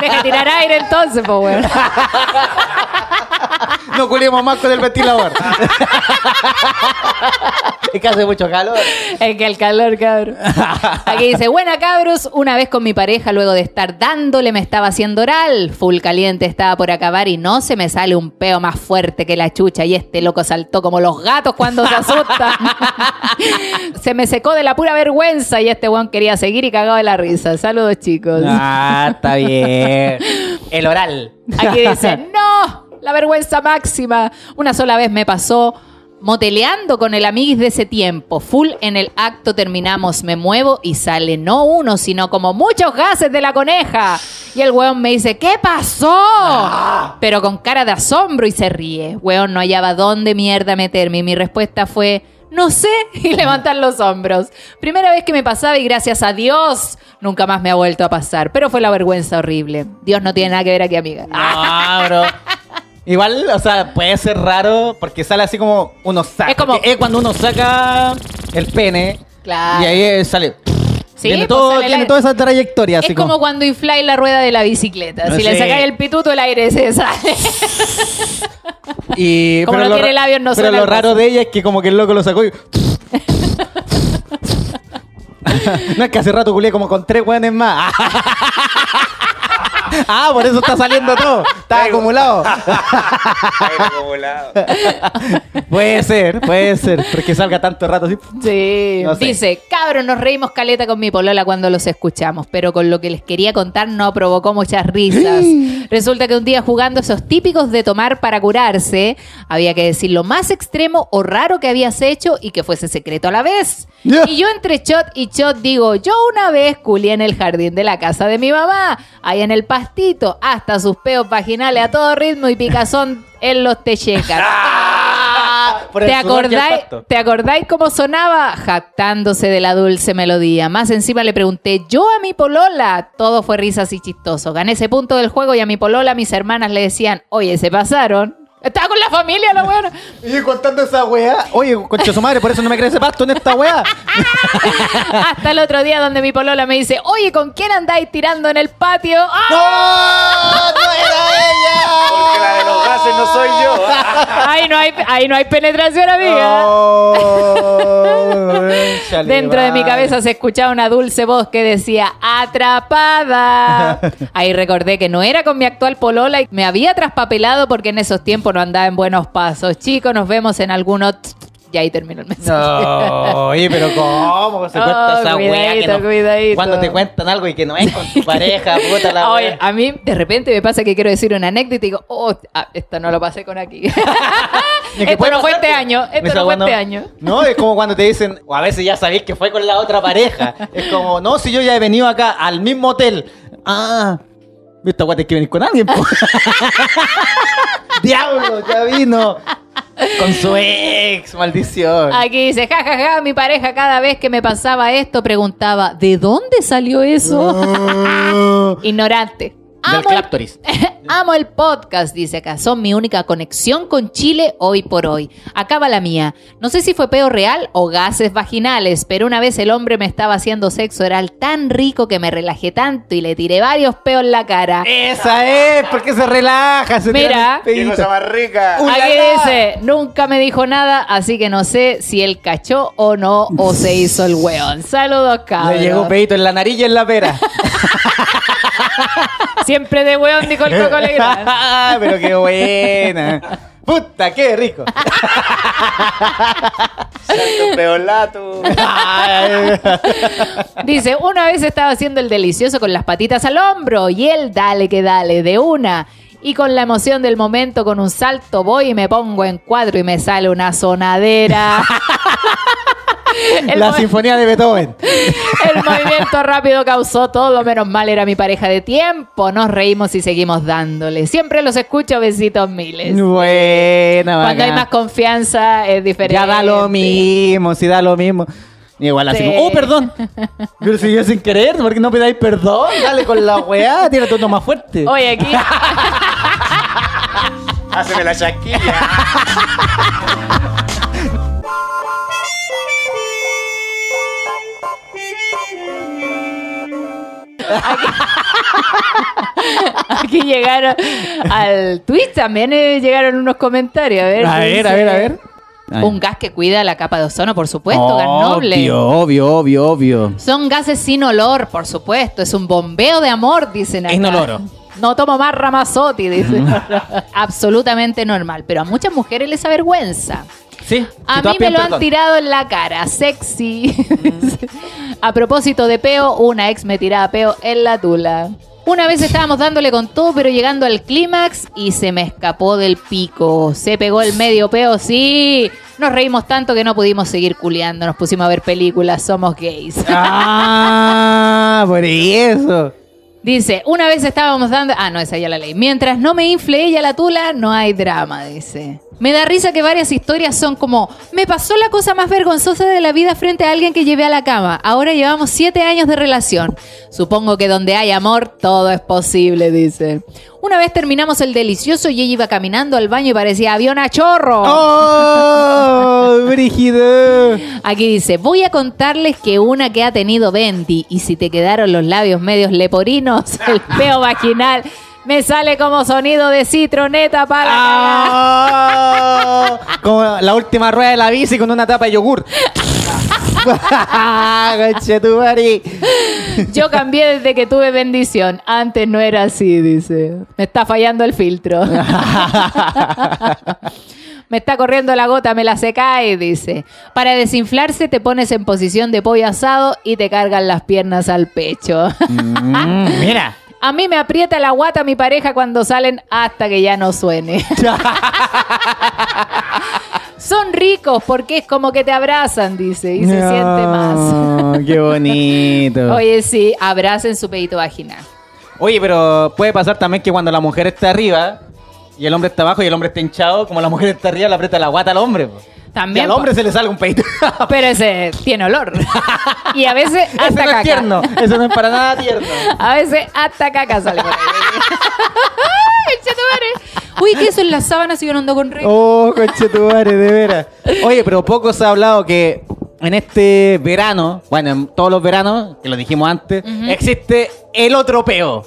Deja tirar aire entonces, pues, weón. (laughs) no culiemos más con el ventilador. (laughs) es que hace mucho calor. Es que el calor, cabrón. Aquí dice, buena cabros, una vez con mi pareja, luego de estar dándole, me estaba haciendo oral. Full caliente estaba por acabar y no se me sale un peo más fuerte que la chucha. Y este loco saltó como los gatos cuando se asustan. (laughs) se me secó de la pura vergüenza y este weón quería seguir y cagado de la risa. Saludos, chicos. Ah, está bien. (laughs) El oral. Aquí dice, no, la vergüenza máxima. Una sola vez me pasó moteleando con el amiguis de ese tiempo. Full en el acto terminamos, me muevo y sale no uno, sino como muchos gases de la coneja. Y el weón me dice, ¿qué pasó? Pero con cara de asombro y se ríe. Weón no hallaba dónde mierda meterme y mi respuesta fue... No sé, (laughs) y levantar los hombros. Primera vez que me pasaba y gracias a Dios nunca más me ha vuelto a pasar. Pero fue la vergüenza horrible. Dios no tiene nada que ver aquí, amiga. No, bro. (laughs) Igual, o sea, puede ser raro porque sale así como uno saca. Es como- es cuando uno saca el pene. Claro. Y ahí eh, sale. Sí, tiene pues todo, sale tiene la- toda esa trayectoria. Así Es como cuando infláis la rueda de la bicicleta. Si le sacáis el pituto, el aire se sale. Y, (laughs) Como pero no lo tiene labios, no Pero lo el raro de ella es que como que el loco lo sacó y... (laughs) (laughs) no es que hace rato culié como con tres weones más. Ah, por eso está saliendo todo. Está acumulado. Ay, acumulado. puede ser, puede ser. Porque salga tanto rato así. Sí. No sé. Dice, cabros, nos reímos caleta con mi polola cuando los escuchamos, pero con lo que les quería contar no provocó muchas risas. Resulta que un día jugando esos típicos de tomar para curarse, había que decir lo más extremo o raro que habías hecho y que fuese secreto a la vez. Y yo entre shot y shot digo, yo una vez culié en el jardín de la casa de mi mamá, ahí en el hasta sus peos vaginales a todo ritmo y picazón en los techecas. (laughs) El ¿Te acordáis. ¿Te acordáis cómo sonaba? Jactándose de la dulce melodía. Más encima le pregunté yo a mi polola. Todo fue risas y chistoso. Gané ese punto del juego y a mi polola mis hermanas le decían, oye, se pasaron. Estaba con la familia, la buena. (laughs) Y contando esa weá. Oye, concha su madre, por eso no me crece pasto en esta weá. (laughs) Hasta el otro día donde mi polola me dice, oye, ¿con quién andáis tirando en el patio? ¡Ah! ¡No! ¡No era no soy yo. (laughs) Ahí no hay, ahí no hay penetración, amiga. Oh, (laughs) Dentro de mi cabeza se escuchaba una dulce voz que decía atrapada. Ahí recordé que no era con mi actual polola y me había traspapelado porque en esos tiempos no andaba en buenos pasos. Chicos, nos vemos en alguno. Y ahí terminó el mensaje. No, oye, pero ¿cómo se (laughs) cuenta esa weá? Que cuidadito, no- cuidadito. Cuando te cuentan algo y que no es con tu (laughs) pareja, puta la Oye, a mí de repente me pasa que quiero decir una anécdota y digo, oh, ah, esta no lo pasé con aquí. (laughs) Esto no fue este pues. año, esto no fue este año. No, es como cuando te dicen, o a veces ya sabéis que fue con la otra pareja. Es como, no, si yo ya he venido acá al mismo hotel. Ah, esta weá tienes que venir con alguien. po. Diablo, ya vino. Con su ex, maldición. Aquí dice, jajaja, mi pareja cada vez que me pasaba esto preguntaba, ¿de dónde salió eso? (laughs) Ignorante. Del Amo el, Claptoris. (laughs) amo el podcast, dice acá. Son mi única conexión con Chile hoy por hoy. Acaba la mía. No sé si fue peo real o gases vaginales, pero una vez el hombre me estaba haciendo sexo oral tan rico que me relajé tanto y le tiré varios peos en la cara. Esa es, porque se relaja. Se Mira. Qué cosa más rica. Aquí dice, nunca me dijo nada, así que no sé si él cachó o no, o se hizo el weón. Saludos, cabros. Le llegó peito en la nariz y en la pera. (laughs) Siempre de weón, dijo el Coco Legrand. (laughs) Pero qué buena. Puta, qué rico. Santo peolato. (laughs) Dice, una vez estaba haciendo el delicioso con las patitas al hombro y él, dale que dale, de una. Y con la emoción del momento, con un salto voy y me pongo en cuadro y me sale una sonadera. (laughs) (laughs) El la sinfonía de Beethoven. (laughs) El movimiento rápido causó todo, menos mal era mi pareja de tiempo. Nos reímos y seguimos dándole. Siempre los escucho, besitos miles. Buena, Cuando hay más confianza es diferente. Ya da lo mismo, si da lo mismo. Igual así, Sí. como, oh, perdón. Pero si yo sin querer, ¿por qué no pidáis perdón? Dale con la weá, tira todo más fuerte. Oye, aquí (laughs) Háceme la chaquilla. Aquí (laughs) Aquí llegaron al Twitch también eh, llegaron unos comentarios. A ver, A ver, dice, a ver, a ver. Ay. Un gas que cuida la capa de ozono, por supuesto, gas noble. Obvio, obvio, obvio, obvio. Son gases sin olor, por supuesto. Es un bombeo de amor, dicen acá. Inoloro. No tomo más Ramazotti, dicen. (laughs) Absolutamente normal. Pero a muchas mujeres les avergüenza. Sí. A mí me lo han tirado en la cara, sexy. (laughs) a propósito de peo, una ex me tiraba peo en la tula. Una vez estábamos dándole con todo, pero llegando al clímax y se me escapó del pico. Se pegó el medio peo, sí. Nos reímos tanto que no pudimos seguir culeando. Nos pusimos a ver películas, somos gays. Ah, por eso. Dice, una vez estábamos dando... Ah, no, esa ya la leí. Mientras no me infle ella la tula, no hay drama, dice. Me da risa que varias historias son como, me pasó la cosa más vergonzosa de la vida frente a alguien que llevé a la cama. Ahora llevamos siete años de relación. Supongo que donde hay amor, todo es posible, dice. Una vez terminamos el delicioso y ella iba caminando al baño y parecía avión a chorro. ¡Oh! (laughs) ¡Brígido! Aquí dice, voy a contarles que una que ha tenido Bendy y si te quedaron los labios medios leporinos, (laughs) el peo vaginal me sale como sonido de citroneta para... ¡Ah! Como la última rueda de la bici con una tapa de yogur. (laughs) (laughs) Yo cambié desde que tuve bendición. Antes no era así, dice. Me está fallando el filtro. (laughs) Me está corriendo la gota, me la secáis, dice. Para desinflarse te pones en posición de pollo asado y te cargan las piernas al pecho. Mm, (laughs) mira. A mí me aprieta la guata mi pareja cuando salen hasta que ya no suene. Son ricos porque es como que te abrazan, dice, y se siente más. No, Qué bonito. Oye. (laughs) Oye, sí, abracen su pedito vaginal. pero puede pasar también que cuando la mujer está arriba y el hombre está abajo y el hombre está hinchado, como la mujer está arriba, le aprieta la guata al hombre. po. También, Y al hombre se le sale un peito. (laughs) Pero ese tiene olor. (laughs) y a veces Ese hasta no caca. es tierno. Eso no es para nada tierno. A veces hasta caca sale por ahí. Uy, ¿qué eso en las sábanas y yo no ando con rey? Oh, conchetumare, de veras. Oye, pero poco se ha hablado que en este verano, bueno, en todos los veranos, que lo dijimos antes, existe el otro peo.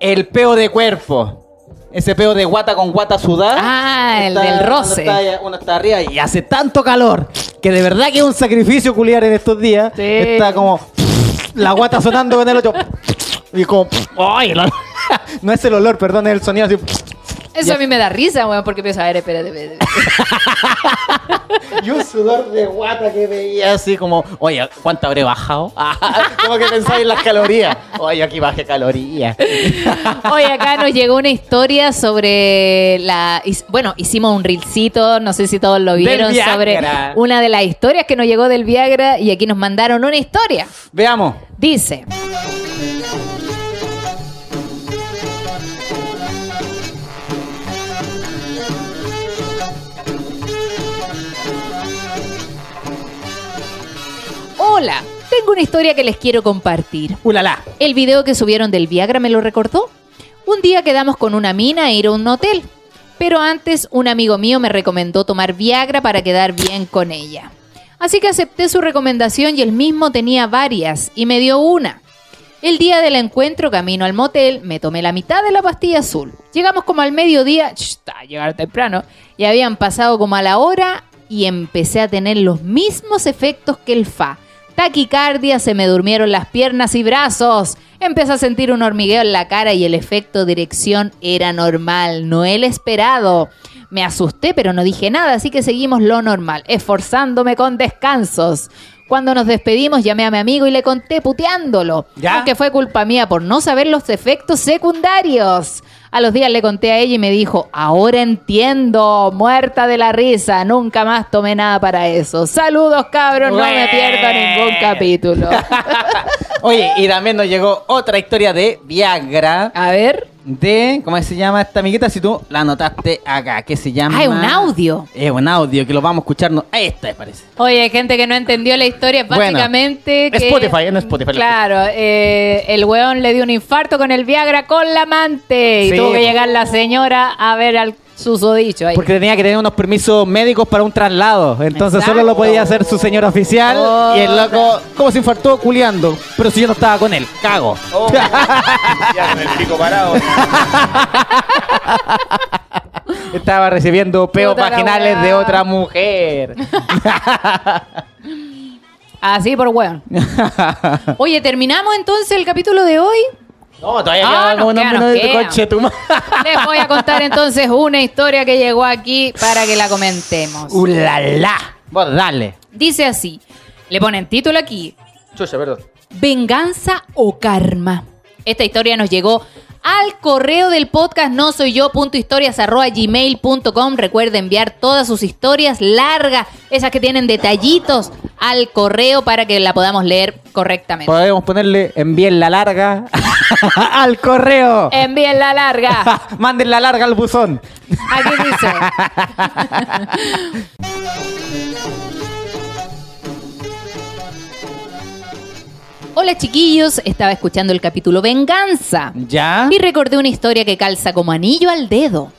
El peo de cuerpo. Ese peo de guata con guata sudada. Ah, el Está- del roce. está uno está arriba y hace tanto calor que de verdad que es un sacrificio culiar en estos días. Sí. Está como la guata sonando con el otro. Y como. ¡Ay! (laughs) no es el olor, perdón, es el sonido así. Eso a mí me da risa, weón, porque pienso, a ver, espérate, espérate. (laughs) Y un sudor de guata que veía así como, oye, ¿cuánto habré bajado? (laughs) Como que pensáis en las calorías. Oye, aquí bajé calorías. (laughs) Hoy acá nos llegó una historia sobre la... Bueno, hicimos un reelcito, no sé si todos lo vieron, sobre una de las historias que nos llegó del Viagra y aquí nos mandaron una historia. Veamos. Dice... Hola, tengo una historia que les quiero compartir. Ulala. El video que subieron del Viagra me lo recordó. Un día quedamos con una mina a ir a un hotel. Pero antes un amigo mío me recomendó tomar Viagra para quedar bien con ella. Así que acepté su recomendación y él mismo tenía varias y me dio una. El día del encuentro, camino al motel, me tomé la mitad de la pastilla azul. Llegamos como al mediodía, está, llegar temprano, y habían pasado como a la hora y empecé a tener los mismos efectos que el FA. Taquicardia, se me durmieron las piernas y brazos. Empecé a sentir un hormigueo en la cara y el efecto dirección era normal, no el esperado. Me asusté, pero no dije nada, así que seguimos lo normal, esforzándome con descansos. Cuando nos despedimos, llamé a mi amigo y le conté puteándolo. ¿Ya? Aunque fue culpa mía por no saber los efectos secundarios. A los días le conté a ella y me dijo, ahora entiendo, muerta de la risa, nunca más tomé nada para eso. Saludos cabros, no me pierdo ningún capítulo. (laughs) Oye, y también nos llegó otra historia de Viagra. A ver. De, ¿cómo se llama esta amiguita? Si tú la anotaste acá, que se llama. Ah, es un audio. Es un audio que lo vamos a escuchar. No, esta me parece. Oye, gente que no entendió la historia, Bueno, básicamente que... Spotify, no Spotify. Claro, eh, el weón le dio un infarto con el Viagra con la amante y Sí, tuvo que llegar la señora a ver al Susodicho ahí. Porque tenía que tener unos permisos médicos para un traslado. Entonces solo lo podía hacer su señor oficial. Oh. y el loco, como se infartó, culiando. Pero si yo no estaba con él, cago. Oh. (laughs) ya con el pico parado. Estaba recibiendo peos Puta vaginales de otra mujer. (laughs) Así por weón. (laughs) Oye, ¿terminamos entonces el capítulo de hoy? No, todavía Ah, queda nos como unos queda, minutos de queda. coche tu (laughs) Les voy a contar entonces una historia que llegó aquí para que la comentemos. ¡Uh, la, la! Vos dale. Dice así, le ponen título aquí, Chucha, perdón. Venganza o Karma. Esta historia nos llegó al correo del podcast no soy yo gmail.com Recuerde enviar todas sus historias largas, esas que tienen detallitos, al correo para que la podamos leer correctamente. Podemos ponerle envíen la larga (laughs) al correo. Envíen la larga. (laughs) Manden la larga al buzón. Aquí dice. (laughs) Hola chiquillos, estaba escuchando el capítulo Venganza ¿Ya? y recordé una historia que calza como anillo al dedo.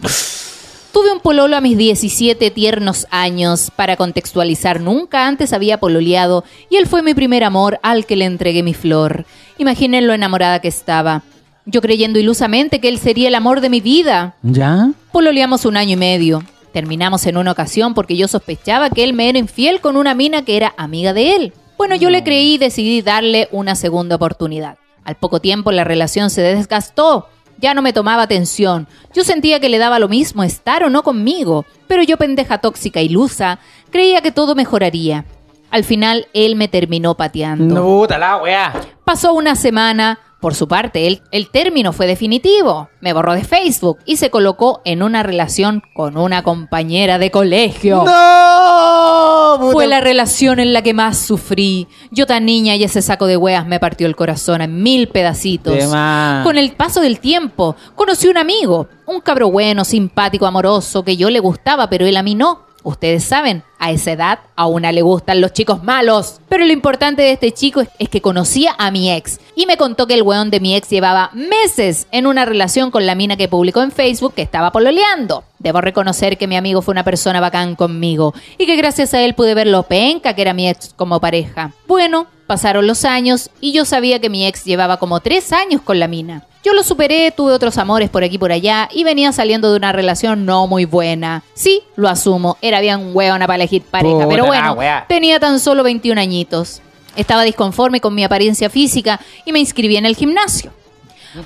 Tuve un pololo a mis 17 tiernos años. Para contextualizar, nunca antes había pololeado y él fue mi primer amor al que le entregué mi flor. Imaginen lo enamorada que estaba. Yo creyendo ilusamente que él sería el amor de mi vida. ¿Ya? Pololeamos un año y medio. Terminamos en una ocasión porque yo sospechaba que él me era infiel con una mina que era amiga de él. Bueno, yo le creí y decidí darle una segunda oportunidad. Al poco tiempo la relación se desgastó. Ya no me tomaba atención. Yo sentía que le daba lo mismo estar o no conmigo. Pero yo, pendeja tóxica y ilusa, creía que todo mejoraría. Al final, él me terminó pateando. No, puta la weá. Pasó una semana. Por su parte, el, el término fue definitivo. Me borró de Facebook y se colocó en una relación con una compañera de colegio. ¡No! Puta- Fue la relación en la que más sufrí. Yo tan niña y ese saco de hueas me partió el corazón en mil pedacitos. Con el paso del tiempo, conocí un amigo, un cabro bueno, simpático, amoroso, que yo le gustaba, pero él a mí no. Ustedes saben, a esa edad a una le gustan los chicos malos. Pero lo importante de este chico es, que conocía a mi ex y me contó que el weón de mi ex llevaba meses en una relación con la mina que publicó en Facebook que estaba pololeando. Debo reconocer que mi amigo fue una persona bacán conmigo y que gracias a él pude ver lo penca que era mi ex como pareja. Bueno, pasaron los años y yo sabía que mi ex llevaba como tres años con la mina. Yo lo superé, tuve otros amores por aquí y por allá y venía saliendo de una relación no muy buena. Sí, lo asumo, era bien hueona para elegir pareja, Puta pero bueno, wea. tenía tan solo 21 añitos. Estaba disconforme con mi apariencia física y me inscribí en el gimnasio.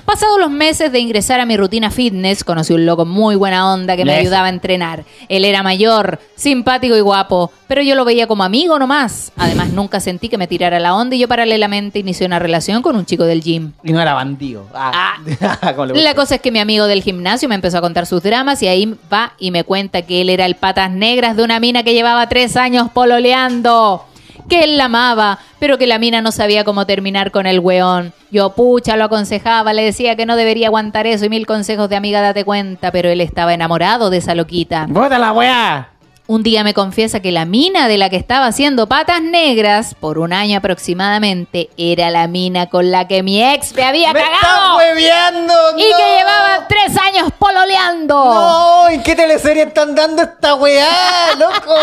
Pasados los meses de ingresar a mi rutina fitness, conocí un loco muy buena onda que me ayudaba a entrenar. Él era mayor, simpático y guapo, pero yo lo veía como amigo nomás. Además, nunca sentí que me tirara la onda y yo paralelamente inicié una relación con un chico del gym. Y no era bandido. Ah. (laughs) Le La cosa es que mi amigo del gimnasio me empezó a contar sus dramas y ahí va y me cuenta que él era el patas negras de una mina que llevaba tres años pololeando. Que él la amaba, pero que la mina no sabía cómo terminar con el weón. Yo, pucha, lo aconsejaba, le decía que no debería aguantar eso y mil consejos de amiga, date cuenta, pero él estaba enamorado de esa loquita. ¡Puta la weá! Un día me confiesa que la mina de la que estaba haciendo patas negras por un año aproximadamente era la mina con la que mi ex me había ¡Me estás cagado hueveando! y que llevaba tres años pololeando. ¡No! ¿En qué teleserie están dando esta weá, loco?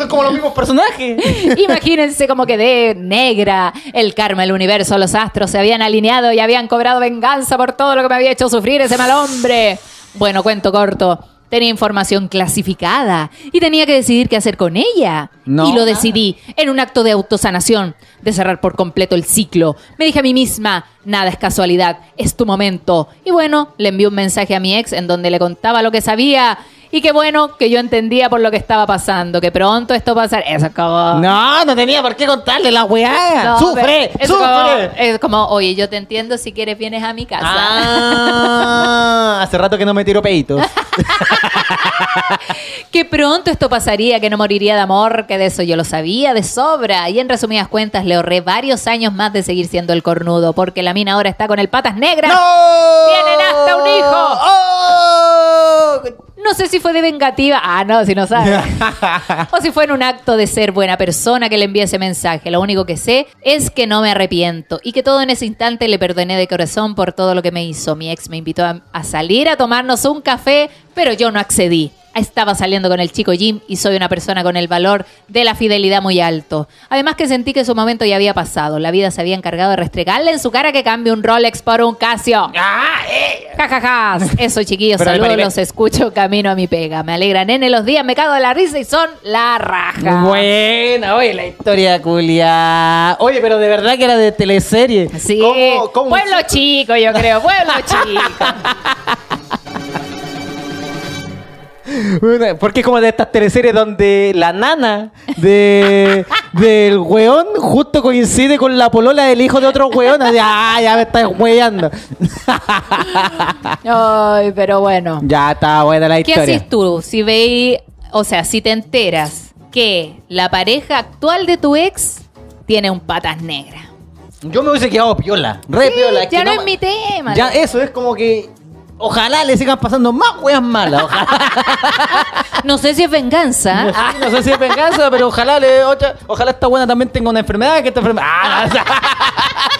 Son como los mismos personajes. (laughs) Imagínense cómo quedé negra. El karma, el universo, los astros se habían alineado y habían cobrado venganza por todo lo que me había hecho sufrir ese mal hombre. Bueno, cuento corto. Tenía información clasificada y tenía que decidir qué hacer con ella. No. Y lo decidí en un acto de autosanación, de cerrar por completo el ciclo. Me dije a mí misma, nada es casualidad, es tu momento. Y bueno, le envié un mensaje a mi ex en donde le contaba lo que sabía. Y qué bueno que yo entendía por lo que estaba pasando, que pronto esto pasará. Eso es como... No, no tenía por qué contarle la weá. No, ¡Sufre! ¡Sufre! Como, es como, oye, yo te entiendo, si quieres vienes a mi casa. Ah, hace rato que no me tiro peitos. (laughs) Que pronto esto pasaría, que no moriría de amor, que de eso yo lo sabía de sobra. Y en resumidas cuentas le ahorré varios años más de seguir siendo el cornudo, porque la mina ahora está con el patas negras. ¡No! ¡Tienen hasta un hijo! ¡Oh! No sé si fue de vengativa. Ah, no, si no sabe. (laughs) o si fue en un acto de ser buena persona que le envié ese mensaje. Lo único que sé es que no me arrepiento y que todo en ese instante le perdoné de corazón por todo lo que me hizo. Mi ex me invitó a, a salir a tomarnos un café, pero yo no accedí. Estaba saliendo con el chico Jim y soy una persona con el valor de la fidelidad muy alto. Además que sentí que su momento ya había pasado. La vida se había encargado de restregarle en su cara que cambie un Rolex por un Casio. Ja, ja, ja. Eso, chiquillos, Pero, saludos, los escucho camino a mi pega. Me alegran, nene, los días me cago de la risa y son la raja. Buena, oye, la historia culia. Oye, pero de verdad que era de teleserie. Sí, ¿Cómo- cómo- pueblo chico, yo creo, pueblo (laughs) chico. Porque es como de estas teleseries donde la nana de del weón justo coincide con la polola del hijo de otro weón. Así, ah, ya me estás weyando. (laughs) Ay, pero bueno. ya está buena la ¿Qué historia. haces tú si veis, o sea, si te enteras que la pareja actual de tu ex tiene un patas negras? Yo me hubiese quedado piola, re Sí, piola. ya que no es mi tema. Ya eso es como que ojalá le sigan pasando más weas malas. Ojalá. (laughs) No sé si es venganza. No, sé- no sé si es venganza, pero ojalá le, otra- ojalá esta buena también tenga una enfermedad que esta enfermedad. Ah,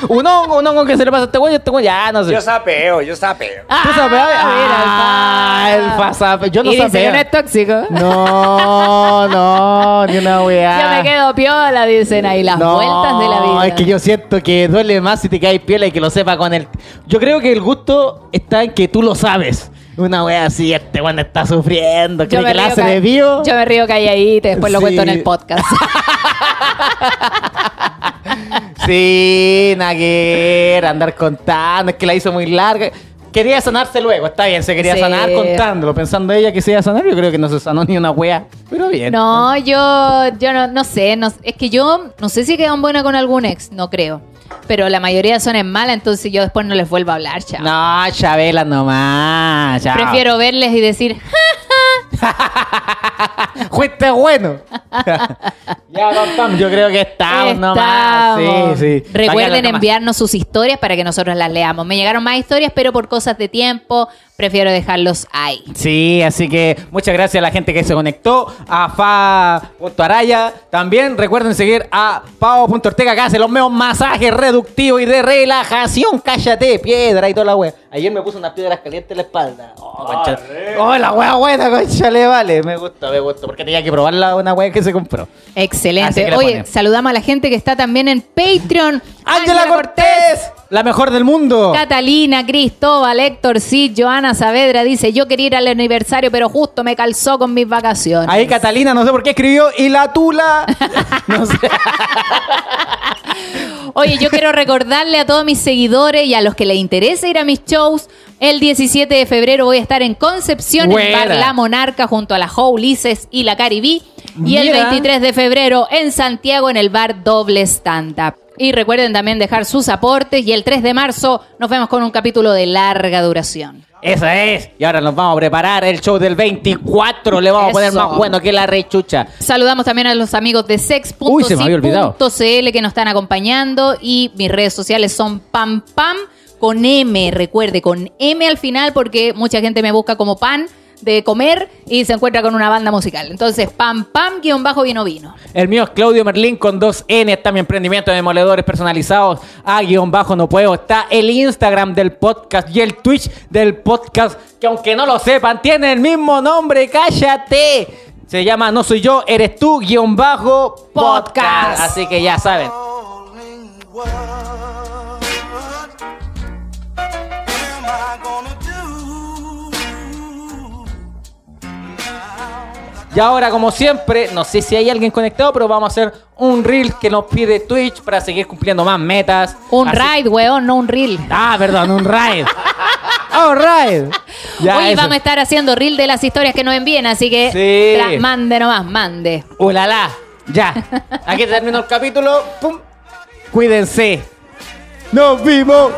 un hongo, un hongo que se le pasa a este güey, este güey, ya no sé. Yo sapeo, yo sapeo. Ah, ¿Tú sabes? mira, el fasape. Yo no y dice que no es tóxico. No, no, ni una weá. Yo me quedo piola, dicen ahí, las No, vueltas de la vida. Es que yo siento que duele más si te caes piel y que lo sepa con el. Yo creo que el gusto está en que tú lo sabes. Una wea así, este weón está sufriendo, cree que la hace de vivo. yo me río calladita, después lo cuento en el podcast. (laughs) Sí, ver, andar contando, es que la hizo muy larga. Quería sanarse luego, está bien, se quería Sí. sanar contándolo, pensando ella que se iba a sanar, yo creo que no se sanó ni una wea, pero bien. No, yo, yo no, no sé, no, es que yo no sé si quedan buena con algún ex, no creo. Pero la mayoría son en mala, entonces yo después no les vuelvo a hablar, chao. No, Chabela nomás, chao. Prefiero verles y decir, (laughs) Fuiste bueno. Ya, don Tom, yo creo que estamos, nomás. Estamos. Sí, sí. Recuerden nomás. enviarnos sus historias para que nosotros las leamos. Me llegaron más historias, pero por cosas de tiempo prefiero dejarlos ahí. Sí, así que muchas gracias a la gente que se conectó, a Fa.araya. También recuerden seguir a Pao.ortega que hace los mejores masajes reductivos y de relajación. Cállate, piedra y toda la wea. Ayer me puse unas piedras calientes en la espalda. Oh, concha. Oh, la wea buena, concha, le vale. Me gusta, me gusta, porque tenía que probarla una wea que se compró. Excelente. Oye, saludamos a la gente que está también en Patreon. Ángela Cortés, la mejor del mundo. Catalina, Cristóbal, Héctor, Cid, Joana Saavedra dice, yo quería ir al aniversario, pero justo me calzó con mis vacaciones. Ahí Catalina, no sé por qué escribió, y la tula. (laughs) No sé. Oye, yo quiero recordarle a todos mis seguidores y a los que les interese ir a mis shows. El 17 de febrero voy a estar en Concepción, en Buena. Bar La Monarca, junto a la Ulises y la Caribí. Y el Mira. 23 de febrero en Santiago, en el bar Doble Stand Up. Y recuerden también dejar sus aportes. Y el 3 de marzo nos vemos con un capítulo de larga duración. Esa es. Y ahora nos vamos a preparar el show del 24. Le vamos a poner más bueno que la rechucha. Saludamos también a los amigos de Uy, se me había olvidado. sex.si.cl que nos están acompañando y mis redes sociales son pam pam con M, recuerde, con M al final porque mucha gente me busca como pan de comer y se encuentra con una banda musical. Entonces, pam pam guion bajo vino vino. El mío es Claudio Merlín con dos N. Está mi emprendimiento de demoledores personalizados. A guion bajo no puedo. Está el Instagram del podcast y el Twitch del podcast. Que aunque no lo sepan, tiene el mismo nombre. Cállate. Se llama No soy yo, eres tú, guion bajo podcast. Podcast. Así que ya saben. Y ahora, como siempre, no sé si hay alguien conectado, pero vamos a hacer un reel que nos pide Twitch para seguir cumpliendo más metas. Un Así- ride, weón, no un reel. Ah, perdón, un raid. All right. Ya, Hoy eso. vamos a estar haciendo reel de las historias que nos envíen, así que Sí. tra- mande nomás, mande. Ulala. Ya. Aquí terminó el capítulo. Pum. Cuídense. Nos vimos.